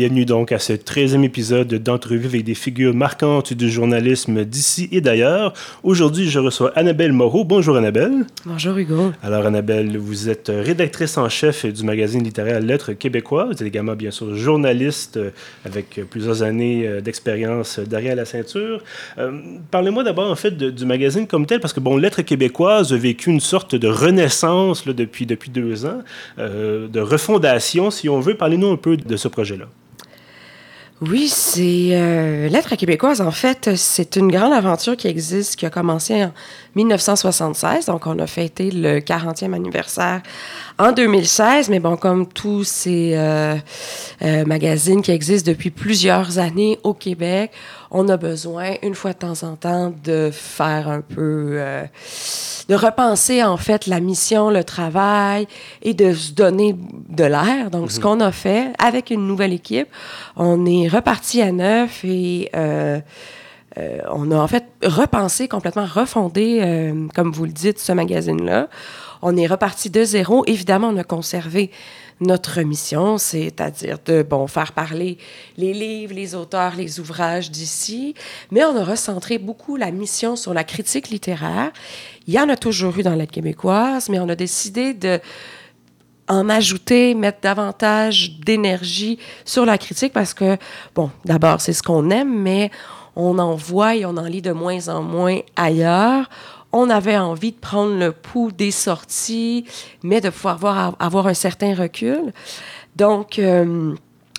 Bienvenue donc à ce 13e épisode d'entrevue avec des figures marquantes du journalisme d'ici et d'ailleurs. Aujourd'hui, je reçois Annabelle Moreau. Bonjour Annabelle. Bonjour Hugo. Alors Annabelle, vous êtes rédactrice en chef du magazine littéraire Lettres québécois. Vous êtes également bien sûr journaliste euh, avec plusieurs années euh, d'expérience derrière la ceinture. Euh, parlez-moi d'abord en fait du magazine comme tel parce que bon, Lettres québécoises a vécu une sorte de renaissance là, depuis, depuis deux ans, de refondation si on veut. Parlez-nous un peu de ce projet-là. Oui, c'est euh, Lettres québécoises. En fait, c'est une grande aventure qui existe, qui a commencé en 1976. Donc, on a fêté le 40e anniversaire en 2016. Mais bon, comme tous ces euh, euh, magazines qui existent depuis plusieurs années au Québec, on a besoin, une fois de temps en temps, de faire un peu, euh, de repenser en fait la mission, le travail et de se donner de l'air. Donc, ce mhm. qu'on a fait avec une nouvelle équipe, on est reparti à neuf et euh, euh, on a en fait repensé, complètement refondé, comme vous le dites, ce magazine-là. On est reparti de zéro. Évidemment, on a conservé notre mission, c'est-à-dire de bon faire parler les livres, les auteurs, les ouvrages d'ici, mais on a recentré beaucoup la mission sur la critique littéraire. Il y en a toujours eu dans la québécoise, mais on a décidé de en ajouter, mettre davantage d'énergie sur la critique parce que, bon, d'abord, c'est ce qu'on aime, mais on en voit et on en lit de moins en moins ailleurs on avait envie de prendre le pouls des sorties, mais de pouvoir voir, avoir un certain recul. Donc, euh,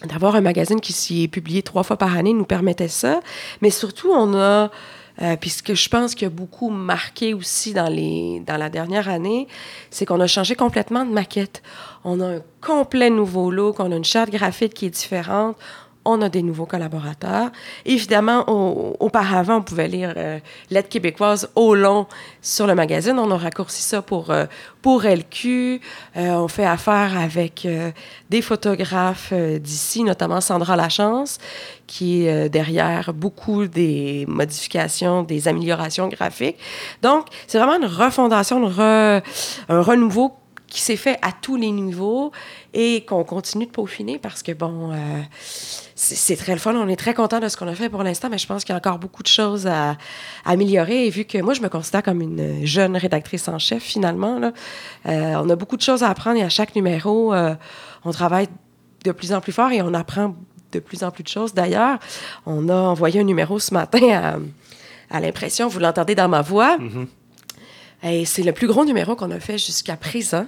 d'avoir un magazine qui s'y est publié trois fois par année nous permettait ça. Mais surtout, on a, euh, puisque je pense qu'il y a beaucoup marqué aussi dans, les, dans la dernière année, c'est qu'on a changé complètement de maquette. On a un complet nouveau look, on a une charte graphique qui est différente on a des nouveaux collaborateurs. Évidemment, auparavant, on pouvait lire euh, Lettres au long sur le magazine. On a raccourci ça pour, euh, pour LQ. Euh, on fait affaire avec des photographes d'ici, notamment Sandra Lachance, qui est derrière beaucoup des modifications, des améliorations graphiques. Donc, c'est vraiment une refondation, un renouveau qui s'est fait à tous les niveaux et qu'on continue de peaufiner parce que, bon, euh, c'est très le fun. On est très content de ce qu'on a fait pour l'instant, mais je pense qu'il y a encore beaucoup de choses à, améliorer. Et vu que moi, je me considère comme une jeune rédactrice en chef, finalement, là, euh, on a beaucoup de choses à apprendre et à chaque numéro, euh, on travaille de plus en plus fort et on apprend de plus en plus de choses. D'ailleurs, on a envoyé un numéro ce matin à, l'impression, vous l'entendez dans ma voix. Mm-hmm. Et c'est le plus gros numéro qu'on a fait jusqu'à présent.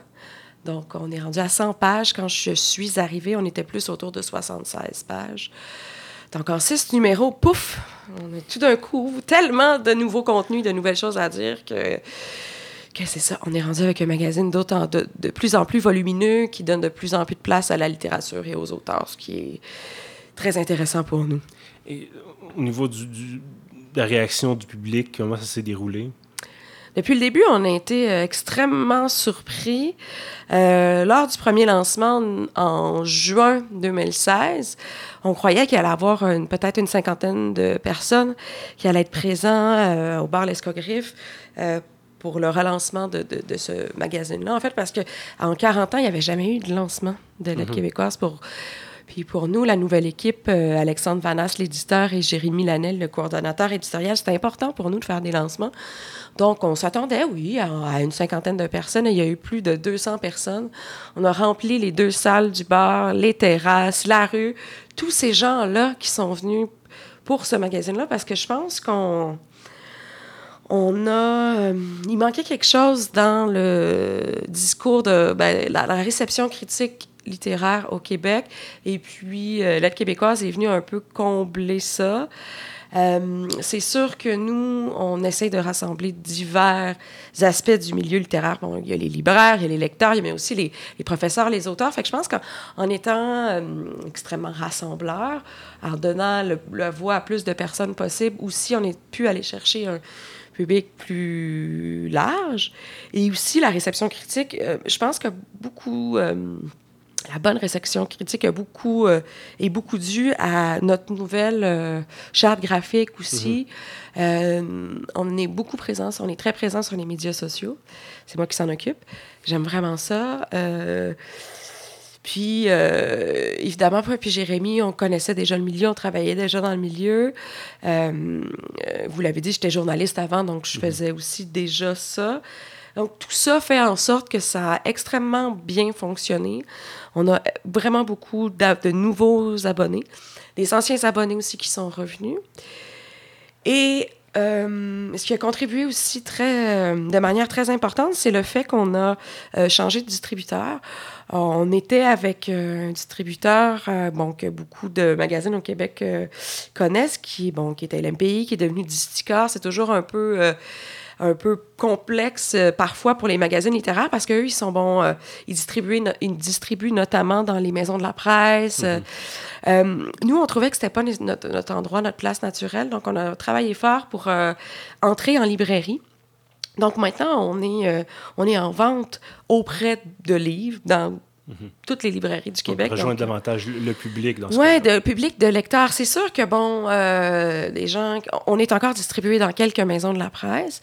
Donc, on est rendu à 100 pages. Quand je suis arrivée, on était plus autour de 76 pages. Donc, en six numéros, pouf, on a tout d'un coup tellement de nouveaux contenus, de nouvelles choses à dire que, que c'est ça. On est rendu avec un magazine de, plus en plus volumineux qui donne de plus en plus de place à la littérature et aux auteurs, ce qui est très intéressant pour nous. Et au niveau de la réaction du public, comment ça s'est déroulé? Depuis le début, on a été euh, extrêmement surpris. Euh, lors du premier lancement en juin 2016, on croyait qu'il allait y avoir peut-être une cinquantaine de personnes qui allaient être présents euh, au bar L'Escogriffe pour le relancement de, de, ce magazine-là. En fait, parce qu'en 40 ans, il n'y avait jamais eu de lancement de l'aide mm-hmm. québécoise pour puis pour nous, la nouvelle équipe, euh, Alexandre Vanas, l'éditeur, et Jérémy Lanel, le coordonnateur éditorial, c'était important pour nous de faire des lancements. Donc, on s'attendait, oui, à, une cinquantaine de personnes. il y a eu plus de 200 personnes. On a rempli les deux salles du bar, les terrasses, la rue, tous ces gens-là qui sont venus pour ce magazine-là, parce que je pense qu'on on a. Euh, il manquait quelque chose dans le discours de ben, la, réception critique littéraire au Québec. Et puis, euh, l'aide québécoise est venue un peu combler ça. Euh, c'est sûr que nous, on essaie de rassembler divers aspects du milieu littéraire. Bon, il y a les libraires, il y a les lecteurs, mais aussi les, les professeurs, les auteurs. Fait que je pense qu'en étant euh, extrêmement rassembleur, en donnant le, la voix à plus de personnes possible, aussi on est pu aller chercher un public plus large. Et aussi la réception critique. Je pense que beaucoup la bonne réception critique a beaucoup, est beaucoup due à notre nouvelle charte graphique aussi. Mm-hmm. on est beaucoup présent, on est très présent sur les médias sociaux. C'est moi qui s'en occupe. J'aime vraiment ça. Puis, euh, évidemment, moi puis Jérémy, on connaissait déjà le milieu, on travaillait déjà dans le milieu. Euh, vous l'avez dit, j'étais journaliste avant, donc je mhm. faisais aussi déjà ça. Donc, tout ça fait en sorte que ça a extrêmement bien fonctionné. On a vraiment beaucoup de, nouveaux abonnés, des anciens abonnés aussi qui sont revenus. Et euh, ce qui a contribué aussi très, de manière très importante, c'est le fait qu'on a changé de distributeur. On était avec euh, un distributeur euh, bon, que beaucoup de magazines au Québec euh, connaissent, qui, bon, qui était LMPI, qui est devenu Distica. C'est toujours un peu un peu complexe parfois pour les magazines littéraires parce qu'eux, ils sont bons, ils, distribuent ils distribuent notamment dans les maisons de la presse. Mm-hmm. nous, on trouvait que c'était pas notre, notre, endroit, notre place naturelle, donc on a travaillé fort pour entrer en librairie. Donc maintenant, on est, euh, on est en vente auprès de livres dans mhm. toutes les librairies du Québec. rejoindre davantage le public dans ce Oui, le public de lecteurs. C'est sûr que, bon, euh, les gens, on est encore distribué dans quelques maisons de la presse,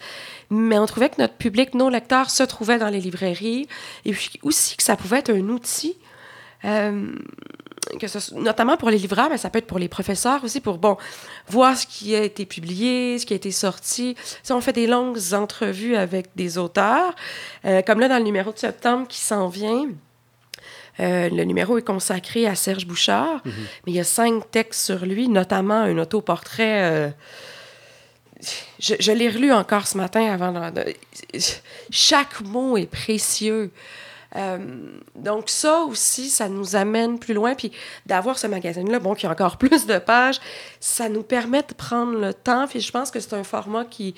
mais on trouvait que notre public, nos lecteurs, se trouvaient dans les librairies et puis aussi que ça pouvait être un outil. Euh, que notamment pour les livreurs, mais ça peut être pour les professeurs aussi, pour bon, voir ce qui a été publié, ce qui a été sorti. Si on fait des longues entrevues avec des auteurs, euh, comme là dans le numéro de septembre qui s'en vient. Euh, le numéro est consacré à Serge Bouchard, mm-hmm. mais il y a cinq textes sur lui, notamment un autoportrait. Euh, je, l'ai relu encore ce matin avant. De, chaque mot est précieux. Euh, donc ça aussi, ça nous amène plus loin. Puis d'avoir ce magazine-là, bon, qui a encore plus de pages, ça nous permet de prendre le temps. Puis je pense que c'est un format qui,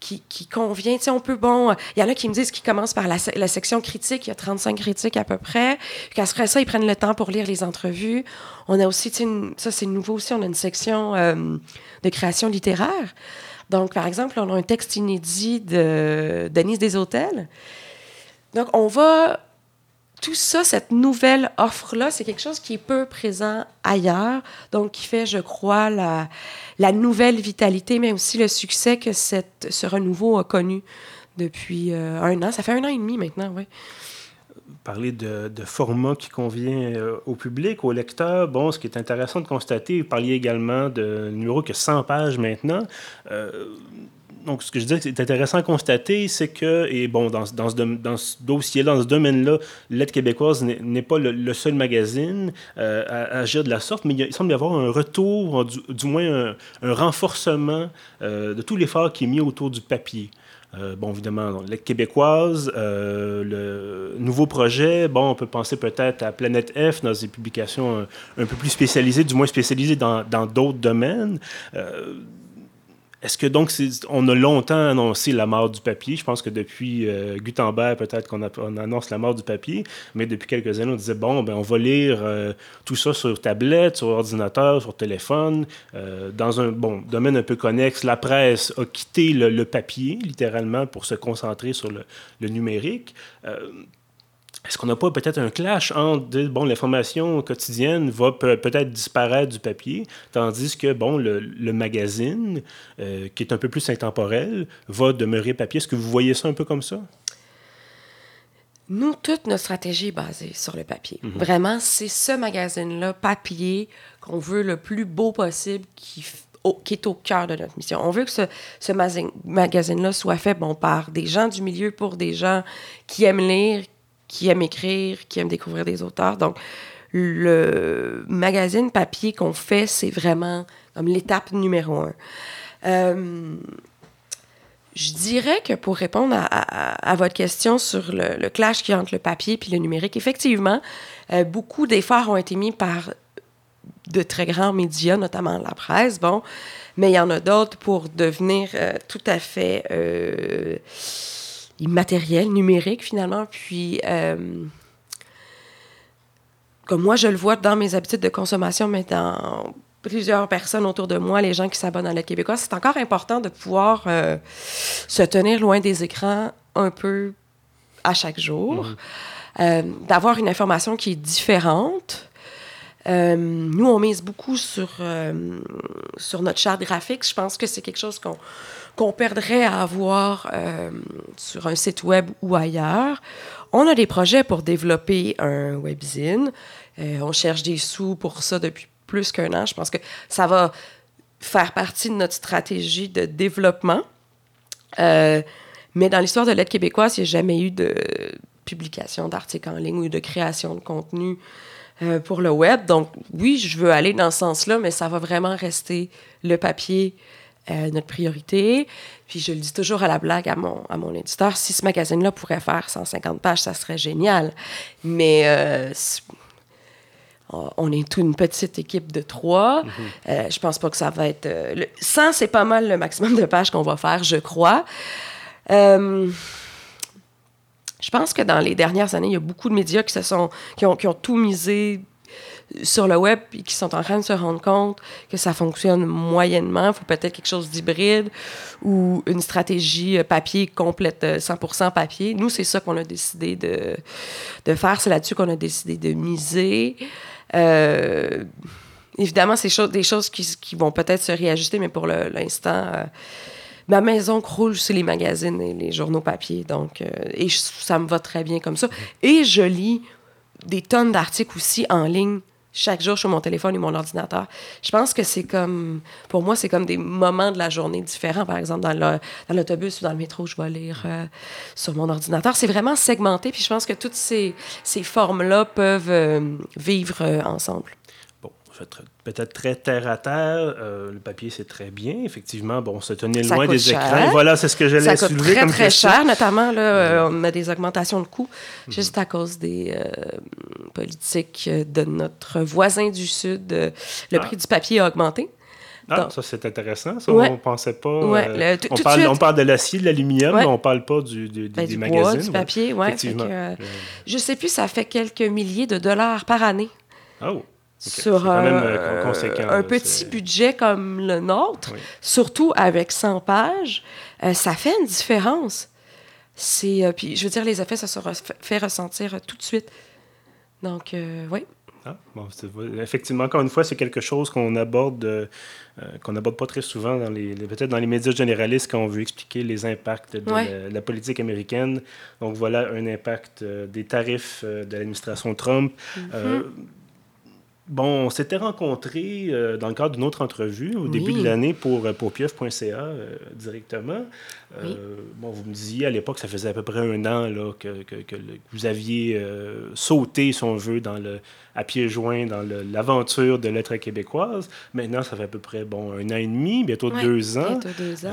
qui, qui, convient. Tu sais, on peut, bon, il y en a qui me disent qu'ils commencent par la, la, section critique, il y a 35 critiques à peu près. Puis qu'après ça, ils prennent le temps pour lire les entrevues. On a aussi, tu sais, ça c'est nouveau aussi, on a une section euh, de création littéraire. Donc, par exemple, on a un texte inédit de Denise Hôtels donc, on va. Tout ça, cette nouvelle offre-là, c'est quelque chose qui est peu présent ailleurs, donc qui fait, je crois, la, nouvelle vitalité, mais aussi le succès que ce renouveau a connu depuis euh, un an. Ça fait un an et demi maintenant, oui parler de, de, format qui convient euh, au public, au lecteur. Bon, ce qui est intéressant de constater, vous parliez également de numéro qui a 100 pages maintenant. Euh, donc, ce que je dis, c'est intéressant à constater, c'est que, et bon, dans, ce, dossier-là, dans ce domaine-là, Lettre québécoise n'est pas le, seul magazine euh, à, agir de la sorte, mais il, semble y avoir un retour, du, moins un, renforcement euh, de tout l'effort qui est mis autour du papier. Euh, bon, évidemment, donc, Lettre québécoise, le nouveau projet, bon, on peut penser peut-être à Planète F dans des publications un, un, peu plus spécialisées, du moins spécialisées dans d'autres domaines. Est-ce que donc on a longtemps annoncé la mort du papier? Je pense que depuis euh, Gutenberg, peut-être qu'on annonce la mort du papier, mais depuis quelques années, on disait bon, ben, on va lire euh, tout ça sur tablette, sur ordinateur, sur téléphone, euh, dans un bon domaine un peu connexe. La presse a quitté le, papier, littéralement, pour se concentrer sur le, le numérique est-ce qu'on n'a pas peut-être un clash entre, bon, l'information quotidienne va peut-être disparaître du papier, tandis que, bon, le, magazine, euh, qui est un peu plus intemporel, va demeurer papier? Est-ce que vous voyez ça un peu comme ça? Nous, toute notre stratégie est basée sur le papier. Mhm. Vraiment, c'est ce magazine-là, papier, qu'on veut le plus beau possible, qui, qui est au cœur de notre mission. On veut que ce, ce magazine-là soit fait bon, par des gens du milieu pour des gens qui aiment lire, qui aiment écrire, qui aiment découvrir des auteurs. Donc, le magazine papier qu'on fait, c'est vraiment comme l'étape numéro un. Euh, je dirais que pour répondre à, votre question sur le, clash qui entre le papier et le numérique, effectivement, euh, beaucoup d'efforts ont été mis par de très grands médias, notamment la presse, bon, mais il y en a d'autres pour devenir euh, tout à fait immatériel, numérique finalement. Puis, euh, comme moi je le vois dans mes habitudes de consommation, mais dans plusieurs personnes autour de moi, les gens qui s'abonnent à l'aide québécoise, c'est encore important de pouvoir euh, se tenir loin des écrans un peu à chaque jour, Mhm. euh, d'avoir une information qui est différente. Euh, nous, on mise beaucoup sur, euh, sur notre charte graphique. Je pense que c'est quelque chose qu'on qu'on perdrait à avoir euh, sur un site web ou ailleurs. On a des projets pour développer un webzine. On cherche des sous pour ça depuis plus qu'un an. Je pense que ça va faire partie de notre stratégie de développement. Mais dans l'histoire de l'aide québécoise, il n'y a jamais eu de publication d'articles en ligne ou de création de contenu euh, pour le web. Donc, oui, je veux aller dans ce sens-là, mais ça va vraiment rester le papier, euh, notre priorité. Puis, je le dis toujours à la blague à mon, à mon éditeur, si ce magazine-là pourrait faire 150 pages, ça serait génial. Mais euh, on est toute une petite équipe de trois. Euh, je pense pas que ça va être... le 100, c'est pas mal le maximum de pages qu'on va faire, je crois. Euh, je pense que dans les dernières années, il y a beaucoup de médias qui, se sont, qui, ont, qui ont tout misé sur le web et qui sont en train de se rendre compte que ça fonctionne moyennement. Il faut peut-être quelque chose d'hybride ou une stratégie euh, papier complète, euh, 100% papier. Nous, c'est ça qu'on a décidé de, de faire. C'est là-dessus qu'on a décidé de miser. Euh, évidemment, c'est des choses qui, vont peut-être se réajuster, mais pour l'instant, euh, ma maison croule sur les magazines et les journaux papier. Donc, euh, et ça me va très bien comme ça. Et je lis des tonnes d'articles aussi en ligne chaque jour sur mon téléphone et mon ordinateur. Je pense que c'est comme, pour moi, c'est comme des moments de la journée différents. Par exemple, dans l'autobus ou dans le métro, je vais lire euh, sur mon ordinateur. C'est vraiment segmenté, puis je pense que toutes ces, ces formes-là peuvent euh, vivre ensemble. Bon, je vais être peut-être très terre à terre. Euh, le papier, c'est très bien. Effectivement, bon, se tenir Ça loin des cher. écrans. Voilà, c'est ce que j'allais Ça coûte soulever très, comme très question. cher, notamment, là, euh, on a des augmentations de coûts juste à cause des euh, politiques de notre voisin du Sud. Le Ah. prix du papier a augmenté. Ah, Donc- ça, c'est intéressant. Ça, Ouais. on pensait pas. Ouais, le- tout- on, parle, suite. on parle de l'acier, de l'aluminium, Ouais. mais on parle pas du, du- Ben, des du magazines. bois, du papier, Euh, je sais plus, ça fait quelques milliers de dollars par année. Oh, Sur quand même, euh, conséquent, un petit budget comme le nôtre, Oui. surtout avec 100 pages, euh, ça fait une différence. C'est, euh, puis, je veux dire, les effets, ça se re- fait ressentir euh, tout de suite. Donc, euh, oui. Ah, bon, effectivement, encore une fois, c'est quelque chose qu'on aborde, euh, euh, qu'on n'aborde pas très souvent dans les, les- peut-être dans les médias généralistes quand on veut expliquer les impacts de, Ouais. la, de la politique américaine. Donc voilà un impact euh, des tarifs euh, de l'administration Trump. Euh, Bon, on s'était rencontrés euh, dans le cadre d'une autre entrevue au Oui. début de l'année pour, euh, pour pieuf.ca euh, directement. Euh, Oui. Bon, vous me disiez à l'époque, ça faisait à peu près un an là, que, que- que le- que vous aviez sauté, si on veut, dans le, à pieds joints dans l'aventure de l'être québécoise. Maintenant, ça fait à peu près bon, un an et demi, bientôt Ouais, deux ans. bientôt deux ans.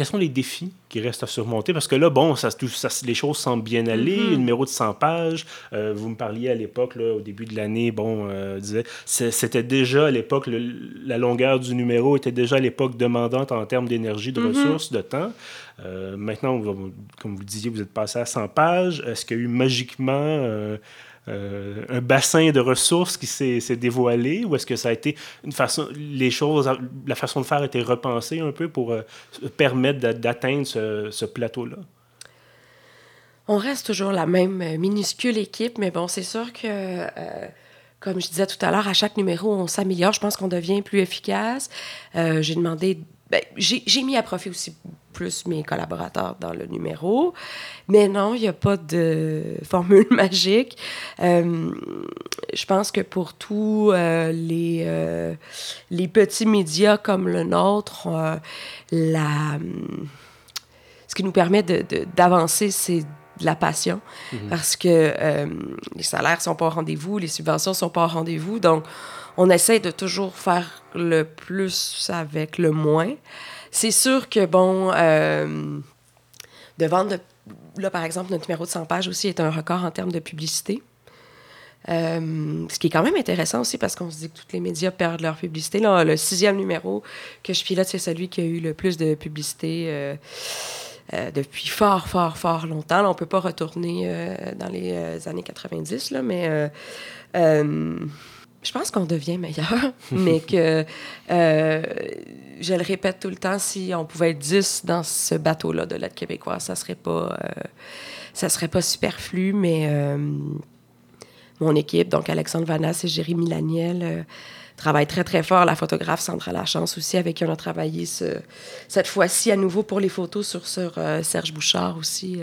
Euh, quels sont les défis qui restent à surmonter? Parce que là, bon, ça, tout- ça- les choses semblent bien aller. Mhm. Un numéro de 100 pages. Euh, vous me parliez à l'époque, au début de l'année, bon, euh, c'était déjà à l'époque, la longueur du numéro était déjà à l'époque demandante en termes d'énergie, de Mhm. ressources, de temps. Euh, maintenant, comme vous disiez, vous êtes passé à 100 pages. Est-ce qu'il y a eu magiquement euh, un bassin de ressources qui s'est dévoilé ou est-ce que ça a été une façon, les choses, la façon de faire a été repensée un peu pour euh, permettre d'a- d'atteindre ce, plateau-là? On reste toujours la même euh, minuscule équipe, mais bon, c'est sûr que, comme je disais tout à l'heure, à chaque numéro, on s'améliore. Je pense qu'on devient plus efficace. J'ai demandé, ben, j'ai mis à profit aussi plus mes collaborateurs dans le numéro, mais non, il n'y a pas de formule magique. Euh, je pense que pour tous euh, les, euh, les petits médias comme le nôtre, la, ce qui nous permet de- de- d'avancer, c'est de la passion. Parce que les salaires sont pas au rendez-vous, les subventions sont pas au rendez-vous. Donc, on essaie de toujours faire le plus avec le moins. C'est sûr que, bon, euh, de vendre, là, par exemple, notre numéro de 100 pages aussi est un record en termes de publicité. Euh, ce qui est quand même intéressant aussi parce qu'on se dit que tous les médias perdent leur publicité. Là, le sixième numéro que je pilote, c'est celui qui a eu le plus de publicité euh, depuis fort, fort, fort longtemps. Là, on ne peut pas retourner dans les années 90, là, mais je pense qu'on devient meilleur, mais que, euh, je le répète tout le temps, si on pouvait être 10 dans ce bateau-là de l'aide québécoise, ça serait pas, euh, ça serait pas superflu, mais euh, mon équipe, donc Alexandre Vanas et Jérémy Laniel, travaillent très, très fort. La photographe Sandra Lachance aussi, avec qui on a travaillé cette fois-ci à nouveau pour les photos sur, sur Serge Bouchard aussi.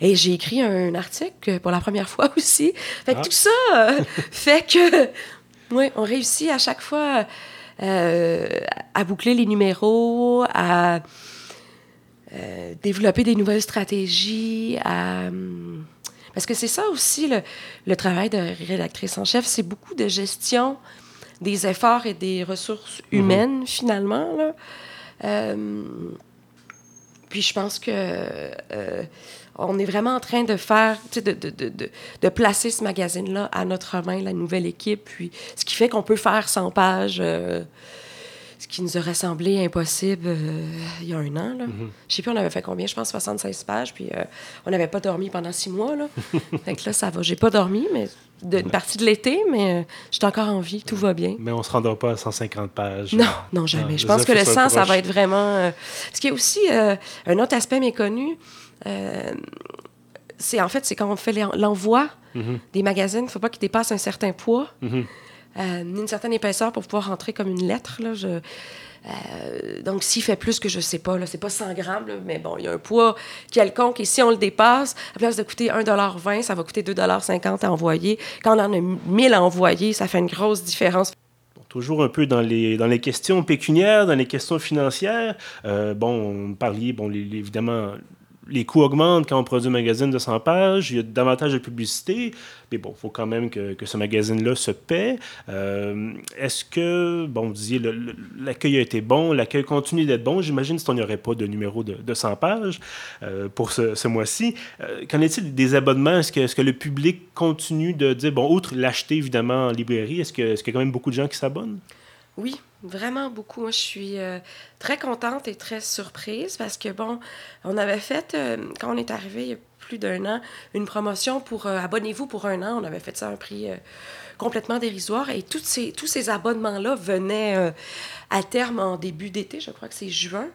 Et j'ai écrit un article pour la première fois aussi. Fait que ah. tout ça euh, fait que, oui, on réussit à chaque fois euh, à boucler les numéros, à euh, développer des nouvelles stratégies, à... Parce que c'est ça aussi le, le, travail de rédactrice en chef, c'est beaucoup de gestion des efforts et des ressources mm-hmm. humaines, finalement. Là. puis je pense que on est vraiment en train de faire, de, de, de, de, placer ce magazine-là à notre main, la nouvelle équipe, puis ce qui fait qu'on peut faire 100 pages, euh, ce qui nous aurait semblé impossible euh, il y a un an. Là. Mm-hmm. Je sais plus, on avait fait combien, je pense 76 pages, puis euh, on n'avait pas dormi pendant six mois. Là. fait que là, ça va. J'ai pas dormi, mais une partie de l'été, mais j'ai encore en vie, tout va bien. Mais on se rendra pas à 150 pages. Non, non, jamais. je pense que le 100, ça va être vraiment... ce qui est aussi un autre aspect méconnu, c'est en fait, c'est quand on fait l'envoi mhm. des magazines, il ne faut pas qu'ils dépassent un certain poids, euh, une certaine épaisseur pour pouvoir rentrer comme une lettre. Là, je, euh, donc, s'il fait plus que je sais pas, là, c'est pas 100 grammes, mais bon, il y a un poids quelconque. Et si on le dépasse, à place de coûter 1,20 ça va coûter 2,50 à envoyer. Quand on en a 1000 à envoyer, ça fait une grosse différence toujours un peu dans les, dans les questions pécuniaires, dans les questions financières. bon, on parlait, bon, évidemment, les coûts augmentent quand on produit un magazine de 100 pages, il y a davantage de publicité, mais bon, il faut quand même que, ce magazine-là se paie. Euh, est-ce que, bon, vous disiez, l'accueil a été bon, l'accueil continue d'être bon, j'imagine si on n'y aurait pas de numéro de, de 100 pages euh, pour ce, mois-ci. Euh, qu'en est-il des abonnements? Est-ce que, le public continue de dire, bon, outre l'acheter évidemment en librairie, est-ce qu'il est qu'il y a quand même beaucoup de gens qui s'abonnent? Oui, vraiment beaucoup. Moi, je suis euh, très contente et très surprise parce que, bon, on avait fait, euh, quand on est arrivé il y a plus d'un an, une promotion pour euh, Abonnez-vous pour un an. On avait fait ça à un prix complètement dérisoire et tous ces, tous ces abonnements-là venaient à terme en début d'été, je crois que c'est juin.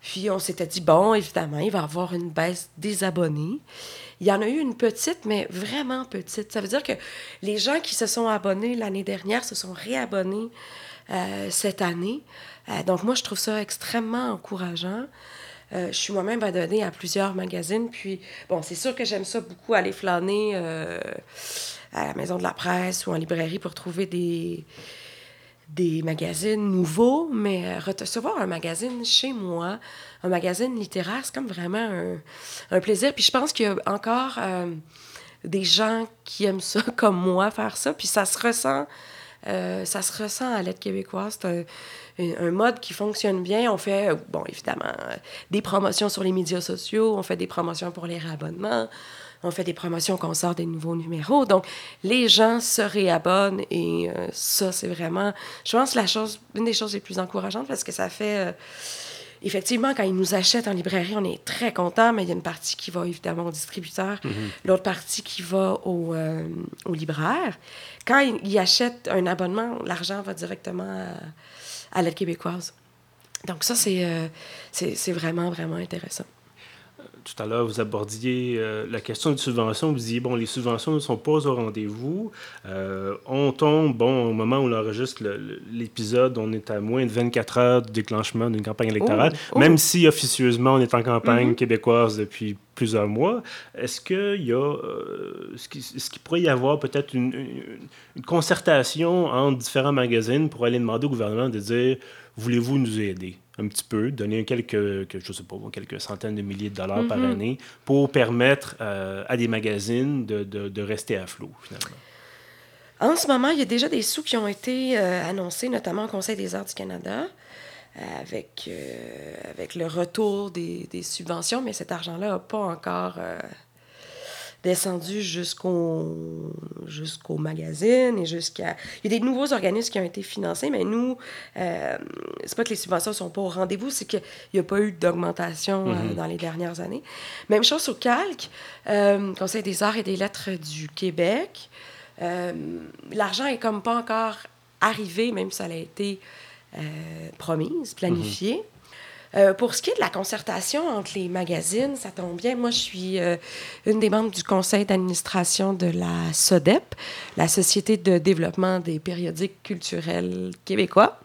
Puis on s'était dit, bon, évidemment, il va y avoir une baisse des abonnés. Il y en a eu une petite, mais vraiment petite. Ça veut dire que les gens qui se sont abonnés l'année dernière se sont réabonnés cette année. Euh, donc, moi, je trouve ça extrêmement encourageant. Euh, je suis moi-même abonnée à plusieurs magazines. Puis, bon, c'est sûr que j'aime ça beaucoup aller flâner à la Maison de la Presse ou en librairie pour trouver des, des magazines nouveaux, mais recevoir un magazine chez moi, un magazine littéraire, c'est comme vraiment un, un, plaisir. Puis je pense qu'il y a encore des gens qui aiment ça comme moi, faire ça. Puis ça se ressent euh, ça se ressent à l'aide québécoise. C'est un, mode qui fonctionne bien. On fait, bon, évidemment, euh, des promotions sur les médias sociaux, on fait des promotions pour les réabonnements, on fait des promotions quand on sort des nouveaux numéros. Donc, les gens se réabonnent et euh, ça, c'est vraiment, je pense, la chose, une des choses les plus encourageantes parce que ça fait effectivement, quand ils nous achètent en librairie, on est très content, mais il y a une partie qui va évidemment au distributeur, mhm. l'autre partie qui va au, euh, au libraire. Quand ils, achètent un abonnement, l'argent va directement à, l'aide québécoise. Donc ça, c'est euh, c'est vraiment, vraiment intéressant tout à l'heure, vous abordiez euh, la question des subventions. Vous disiez, bon, les subventions ne sont pas au rendez-vous. Euh, on tombe, bon, au moment où on enregistre l'épisode, on est à moins de 24 heures du déclenchement d'une campagne électorale, oh, oh. même si officieusement on est en campagne mm-hmm. québécoise depuis plusieurs mois. Est-ce qu'il y a, euh, ce qui, pourrait y avoir peut-être une, une, concertation entre différents magazines pour aller demander au gouvernement de dire, voulez-vous nous aider? un petit peu, donner quelques, je sais pas, quelques centaines de milliers de dollars par mm-hmm. année pour permettre euh, à des magazines de, de, rester à flot, finalement? En ce moment, il y a déjà des sous qui ont été euh, annoncés, notamment au Conseil des arts du Canada, euh, avec, avec le retour des, des, subventions, mais cet argent-là n'a pas encore descendu jusqu'au jusqu'au magazine et jusqu'à... Il y a des nouveaux organismes qui ont été financés, mais nous, euh, c'est pas que les subventions sont pas au rendez-vous, c'est qu'il n'y a pas eu d'augmentation euh, mm-hmm. dans les dernières années. Même chose au Calque, euh, Conseil des arts et des lettres du Québec. L'argent est comme pas encore arrivé, même si ça a été promise, planifié. Euh, pour ce qui est de la concertation entre les magazines, ça tombe bien. Moi, je suis euh, une des membres du conseil d'administration de la SODEP, la Société de développement des périodiques culturels québécois.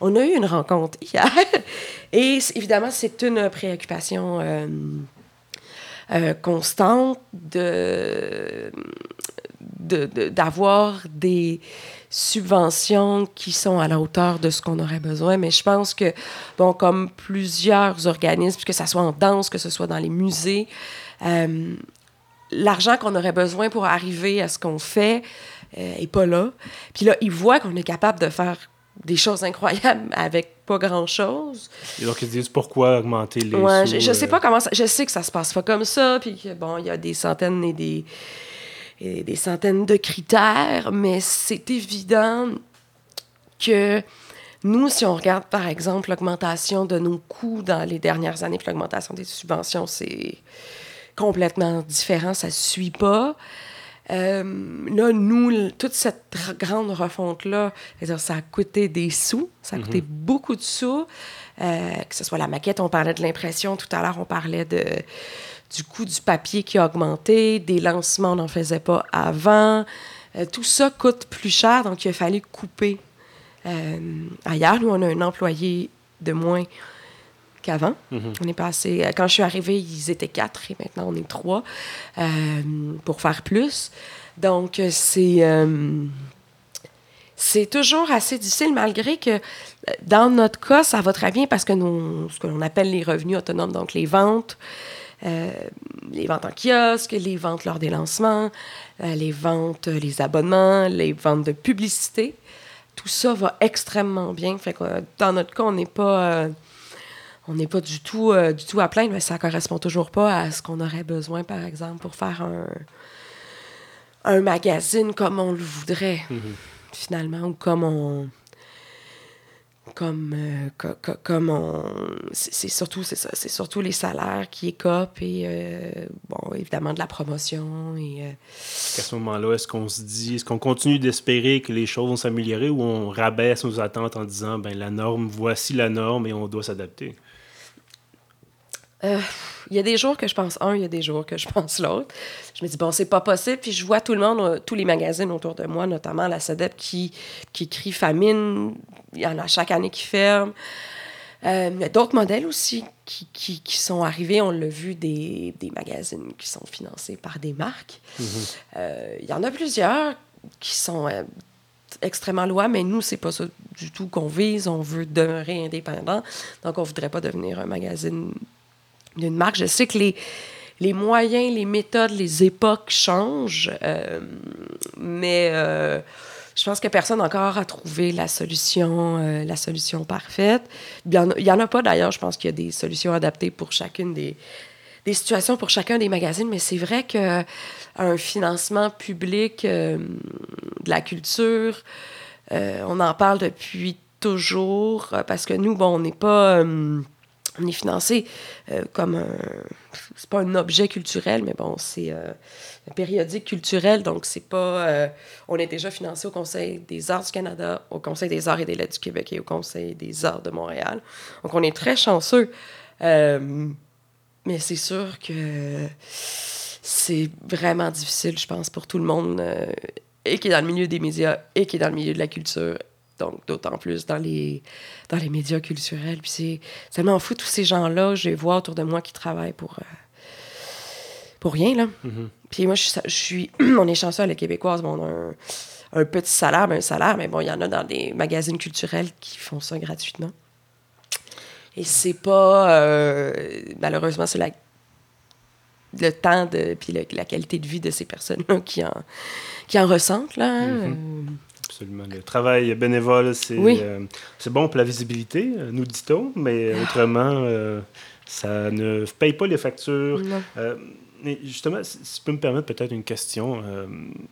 On a eu une rencontre hier et évidemment, c'est une préoccupation euh, constante de d'avoir des subventions qui sont à la hauteur de ce qu'on aurait besoin. Mais je pense que, bon, comme plusieurs organismes, que ce soit en danse, que ce soit dans les musées, euh, l'argent qu'on aurait besoin pour arriver à ce qu'on fait n'est euh, pas là. Puis là, ils voient qu'on est capable de faire des choses incroyables avec pas grand-chose. Et donc, ils se disent pourquoi augmenter les ouais, sous, je, je sais euh, pas comment ça... Je sais que ça se passe pas comme ça, puis que, bon, il y a des centaines et des et des centaines de critères, mais c'est évident que nous, si on regarde par exemple l'augmentation de nos coûts dans les dernières années, puis l'augmentation des subventions, c'est complètement différent, ça ne suit pas. Euh, là, nous, toute cette grande refonte-là, ça a coûté des sous, ça a coûté mhm. beaucoup de sous. Euh, que ce soit la maquette, on parlait de l'impression, tout à l'heure, on parlait de, du coût du papier qui a augmenté, des lancements, on n'en faisait pas avant. Euh, tout ça coûte plus cher, donc il a fallu couper. Euh, ailleurs, nous, on a un employé de moins qu'avant. Mhm. On est passé. Euh, quand je suis arrivée, ils étaient quatre et maintenant on est trois pour faire plus. Donc, c'est. c'est toujours assez difficile, malgré que dans notre cas, ça va très bien parce que nous, ce que l'on appelle les revenus autonomes, donc les ventes, euh, les ventes en kiosque, les ventes lors des lancements, euh, les ventes, euh, les abonnements, les ventes de publicité. Tout ça va extrêmement bien. Fait que, dans notre cas, on n'est pas, on n'est pas du tout, du tout à plaindre, mais ça correspond toujours pas à ce qu'on aurait besoin, par exemple, pour faire un, un magazine comme on le voudrait, mm-hmm. finalement, ou comme on comme, euh, comme on, c'est surtout c'est ça c'est surtout les salaires qui écopent et euh, bon évidemment de la promotion et euh, à ce moment-là est-ce qu'on se dit est-ce qu'on continue d'espérer que les choses vont s'améliorer ou on rabaisse nos attentes en disant ben la norme voici la norme et on doit s'adapter? Il y a des jours que je pense un, il y a des jours que je pense l'autre. Je me dis, bon, c'est pas possible. Puis je vois tout le monde, euh, tous les magazines autour de moi, notamment la SEDEP, qui, qui crie famine. Il y en a chaque année qui ferment. Euh, il y a d'autres modèles aussi qui, qui, qui, sont arrivés. On l'a vu, des, des, magazines qui sont financés par des marques. Mm-hmm. Euh, il y en a plusieurs qui sont extrêmement loin, mais nous, c'est pas ça du tout qu'on vise. On veut demeurer indépendant. Donc, on voudrait pas devenir un magazine d'une marque. Je sais que les, les moyens, les méthodes, les époques changent, euh, mais euh, je pense que personne encore a trouvé la solution, euh, la solution parfaite. Il n'y en, a pas d'ailleurs, je pense qu'il y a des solutions adaptées pour chacune des, des situations, pour chacun des magazines, mais c'est vrai qu'un financement public de la culture, on en parle depuis toujours, parce que nous, bon, on n'est pas on est financé euh, comme un. C'est pas un objet culturel, mais bon, c'est euh, un périodique culturel, donc c'est pas. Euh, on est déjà financé au Conseil des arts du Canada, au Conseil des arts et des lettres du Québec et au Conseil des arts de Montréal. Donc on est très chanceux. mais c'est sûr que c'est vraiment difficile, je pense, pour tout le monde, et qui est dans le milieu des médias, et qui est dans le milieu de la culture, donc d'autant plus dans les, dans les médias culturels. Puis c'est tellement fou, tous ces gens-là, je les vois autour de moi qui travaillent pour, euh, pour rien, là. Mm-hmm. Puis moi, je, suis, on est chanceux, les Québécoises, bon, on a un, petit salaire, mais un salaire, mais bon, il y en a dans des magazines culturels qui font ça gratuitement. Et c'est pas, euh, malheureusement, c'est la le temps de puis la qualité de vie de ces personnes-là qui en qui en ressentent là. Hein. Mm-hmm. Euh, le travail bénévole, c'est euh, c'est bon pour la visibilité, euh, nous dit-on, mais ah. autrement, euh, ça ne paye pas les factures. justement, si tu peux me permettre peut-être une question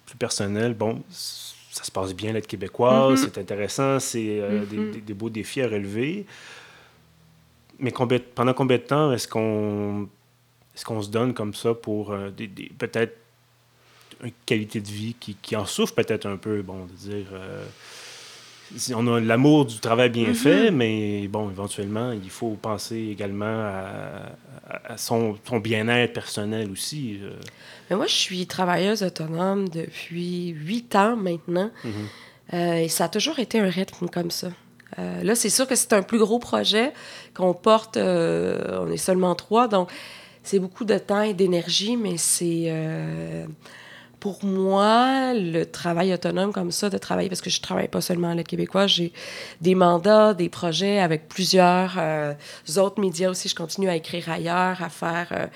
plus personnelle. Bon, ça se passe bien l'être québécois, mm-hmm. c'est intéressant, c'est mm-hmm. des, beaux défis à relever. Mais pendant combien de temps est-ce qu'on est-ce qu'on se donne comme ça pour des, peut-être une qualité de vie qui, qui en souffre peut-être un peu, bon, de dire on a l'amour du travail bien mm-hmm. fait, mais bon, éventuellement, il faut penser également à, son, bien-être personnel aussi. Euh. Mais moi, je suis travailleuse autonome depuis huit ans maintenant. Mm-hmm. Euh, et ça a toujours été un rythme comme ça. Euh, là, c'est sûr que c'est un plus gros projet qu'on porte. on est seulement trois, donc c'est beaucoup de temps et d'énergie, mais c'est pour moi, le travail autonome comme ça, de travailler, parce que je travaille pas seulement à l'aide québécoise, j'ai des mandats, des projets avec plusieurs euh, autres médias aussi. Je continue à écrire ailleurs, à faire euh,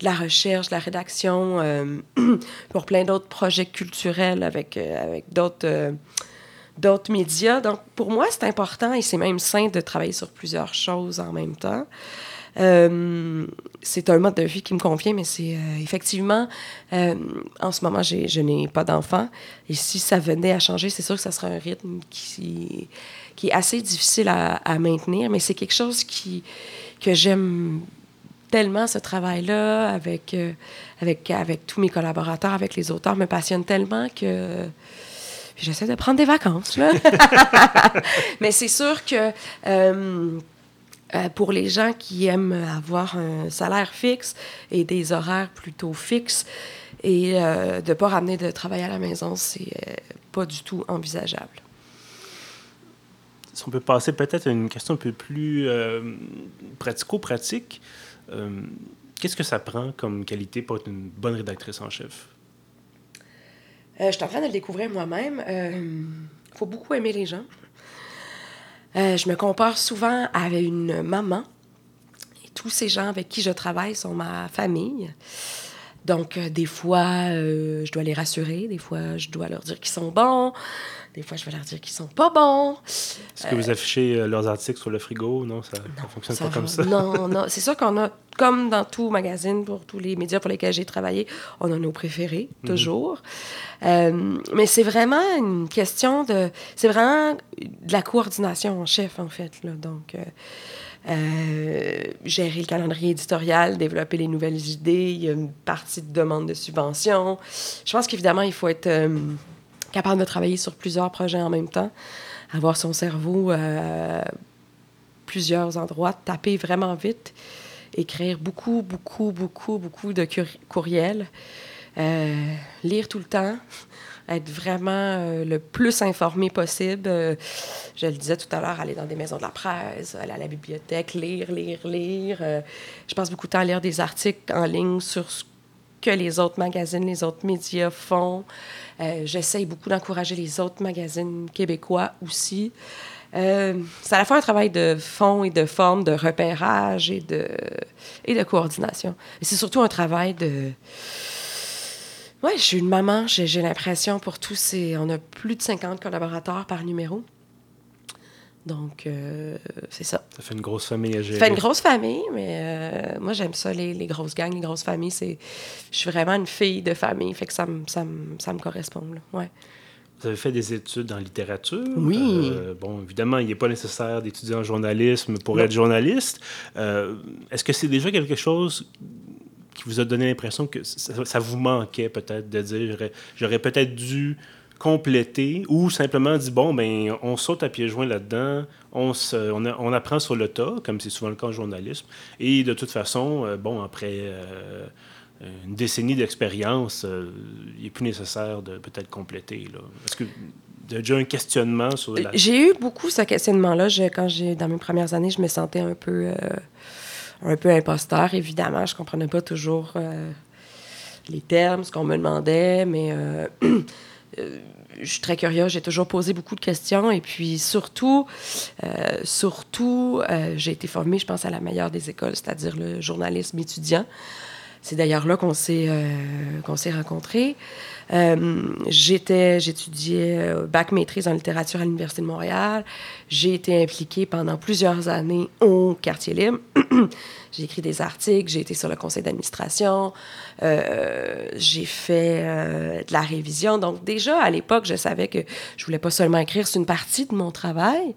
de la recherche, de la rédaction euh, pour plein d'autres projets culturels avec, avec d'autres d'autres médias. Donc, pour moi, c'est important et c'est même sain de travailler sur plusieurs choses en même temps. Euh, c'est un mode de vie qui me convient, mais c'est euh, effectivement, euh, en ce moment, je n'ai pas d'enfant. Et si ça venait à changer, c'est sûr que ça serait un rythme qui, qui est assez difficile à, à maintenir, mais c'est quelque chose qui, que j'aime tellement, ce travail-là, avec, avec, avec tous mes collaborateurs, avec les auteurs, me passionne tellement que j'essaie de prendre des vacances. Là. mais c'est sûr que euh, pour les gens qui aiment avoir un salaire fixe et des horaires plutôt fixes et euh, de ne pas ramener de travail à la maison, c'est euh, pas du tout envisageable. Si on peut passer peut-être à une question un peu plus pratico-pratique, qu'est-ce que ça prend comme qualité pour être une bonne rédactrice en chef? je suis en train de le découvrir moi-même. Il faut beaucoup aimer les gens. Euh, je me compare souvent avec une maman. Tous ces gens avec qui je travaille sont ma famille. Donc, euh, des fois, euh, je dois les rassurer. Des fois, je dois leur dire qu'ils sont bons. Des fois, je vais leur dire qu'ils sont pas bons. Est-ce que vous affichez leurs articles sur le frigo? Non, ça ne fonctionne pas comme ça. Non, non. C'est sûr qu'on a, comme dans tout magazine, pour tous les médias pour lesquels j'ai travaillé, on a nos préférés, mhm. toujours. mais c'est vraiment une question de... C'est vraiment de la coordination en chef, en fait. Là. Donc... Euh, gérer le calendrier éditorial, développer les nouvelles idées. Il y a une partie de demande de subvention. Je pense qu'évidemment, il faut être euh, capable de travailler sur plusieurs projets en même temps, avoir son cerveau à plusieurs endroits, taper vraiment vite, écrire beaucoup, beaucoup, beaucoup, beaucoup de courriels, euh, lire tout le temps être vraiment euh, le plus informé possible. Euh, je le disais tout à l'heure, aller dans des maisons de la presse, aller à la bibliothèque, lire, lire, lire. Euh, je passe beaucoup de temps à lire des articles en ligne sur ce que les autres magazines, les autres médias font. J'essaye beaucoup d'encourager les autres magazines québécois aussi. c'est à la fois un travail de fond et de forme, de repérage et de, et de coordination. C'est surtout un travail de oui, je suis une maman. J'ai l'impression pour tous. On a plus de 50 collaborateurs par numéro. Donc, euh, c'est ça. Ça fait une grosse famille à gérer. Ça fait une grosse famille, mais euh, moi, j'aime ça, les, grosses gangs, les grosses familles. Je suis vraiment une fille de famille, fait que ça, me, ça, ça me correspond. Là. Ouais. Vous avez fait des études en littérature? Oui. Euh, bon, évidemment, il n'est pas nécessaire d'étudier en journalisme pour être journaliste. Est-ce que c'est déjà quelque chose qui vous a donné l'impression que ça, vous manquait peut-être de dire j'aurais peut-être dû compléter ou simplement dire bon ben on saute à pieds joints là-dedans on, on, apprend sur le tas comme c'est souvent le cas en journalisme et de toute façon euh, bon après euh, une décennie d'expérience euh, il n'est plus nécessaire de peut-être compléter là est-ce que déjà un questionnement sur. J'ai eu beaucoup ce questionnement-là. Quand j'ai dans mes premières années, je me sentais un peu un peu imposteur, évidemment. Je comprenais pas toujours les termes, ce qu'on me demandait, mais je suis très curieuse. J'ai toujours posé beaucoup de questions. Et puis, surtout, surtout j'ai été formée, je pense, à la meilleure des écoles, c'est-à-dire le journalisme étudiant. C'est d'ailleurs là qu'on s'est qu'on s'est rencontrés. Euh, j'étais, j'étudiais euh, bac maîtrise en littérature à l'Université de Montréal. J'ai été impliquée pendant plusieurs années au Quartier Libre. j'ai écrit des articles, j'ai été sur le conseil d'administration, euh, j'ai fait de la révision. Donc déjà, à l'époque, je savais que je voulais pas seulement écrire, c'est une partie de mon travail.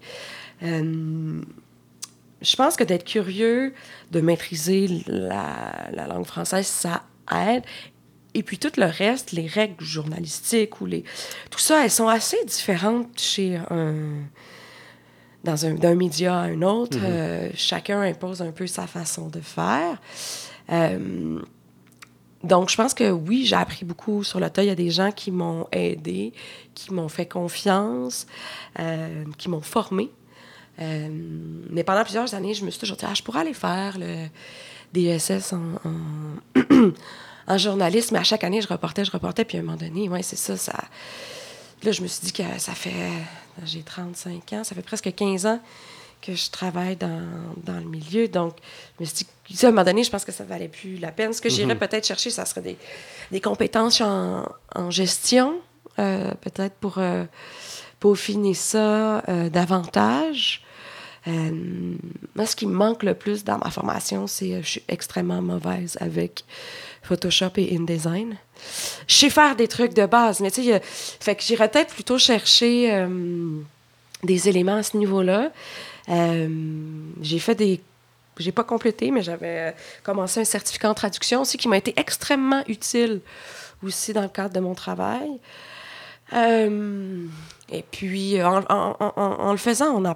Je pense que d'être curieux, de maîtriser la, la langue française, ça aide et puis tout le reste, les règles journalistiques ou les... Tout ça, elles sont assez différentes chez un... Dans un, d'un média à un autre. Mhm. Euh, chacun impose un peu sa façon de faire. Euh, donc, je pense que oui, j'ai appris beaucoup sur le tas. Il y a des gens qui m'ont aidé, qui m'ont fait confiance, euh, qui m'ont formé. Euh, mais pendant plusieurs années, je me suis toujours dit, ah, je pourrais aller faire le DSS en, en, en journalisme. Mais à chaque année, je reportais, je reportais. Puis à un moment donné, ouais, c'est ça, ça. Là, je me suis dit que ça fait. J'ai 35 ans, ça fait presque 15 ans que je travaille dans, dans le milieu. Donc, je me suis dit, à un moment donné, je pense que ça valait plus la peine. Ce que j'irais peut-être chercher, ça serait des, des compétences en, en gestion, euh, peut-être pour euh, peaufiner ça euh, davantage. Euh, moi, ce qui me manque le plus dans ma formation, c'est je suis extrêmement mauvaise avec Photoshop et InDesign. Je sais faire des trucs de base, mais tu sais, fait que j'irais peut-être plutôt chercher euh, des éléments à ce niveau-là. Euh, j'ai fait des. J'ai pas complété, mais j'avais euh, commencé un certificat en traduction aussi qui m'a été extrêmement utile aussi dans le cadre de mon travail. Euh, et puis, en, en, le faisant, on,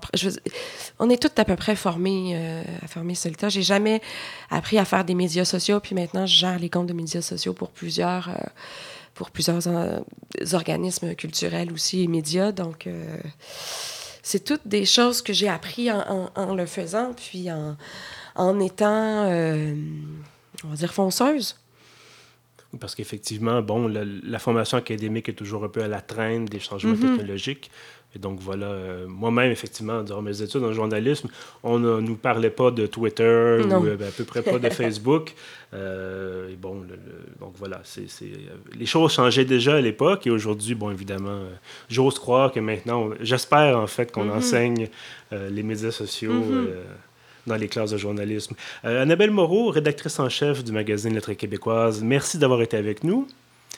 on est tous à peu près formés euh, à former Solita. J'ai jamais appris à faire des médias sociaux, puis maintenant, je gère les comptes de médias sociaux pour plusieurs, euh, pour plusieurs organismes culturels aussi et médias. Donc, euh, c'est toutes des choses que j'ai appris en, le faisant, puis en, étant, euh, on va dire, fonceuse. Parce qu'effectivement, bon, la, la, formation académique est toujours un peu à la traîne des changements mm -hmm. technologiques. Et donc voilà, euh, moi-même, effectivement, durant mes études en journalisme, on ne nous parlait pas de Twitter non. ou euh, à peu près pas de Facebook. Euh, et bon, le, le, donc voilà, c est, c est, les choses changeaient déjà à l'époque et aujourd'hui, bon, évidemment, j'ose croire que maintenant, j'espère en fait qu'on mm -hmm. enseigne les médias sociaux. Mm -hmm dans les classes de journalisme. Euh, Annabelle Moreau, rédactrice en chef du magazine Lettres québécoises, merci d'avoir été avec nous.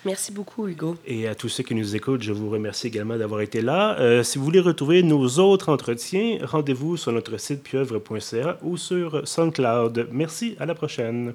Merci beaucoup, Hugo. Et à tous ceux qui nous écoutent, je vous remercie également d'avoir été là. Euh, si vous voulez retrouver nos autres entretiens, rendez-vous sur notre site pieuvre.ca ou sur SoundCloud. Merci, à la prochaine.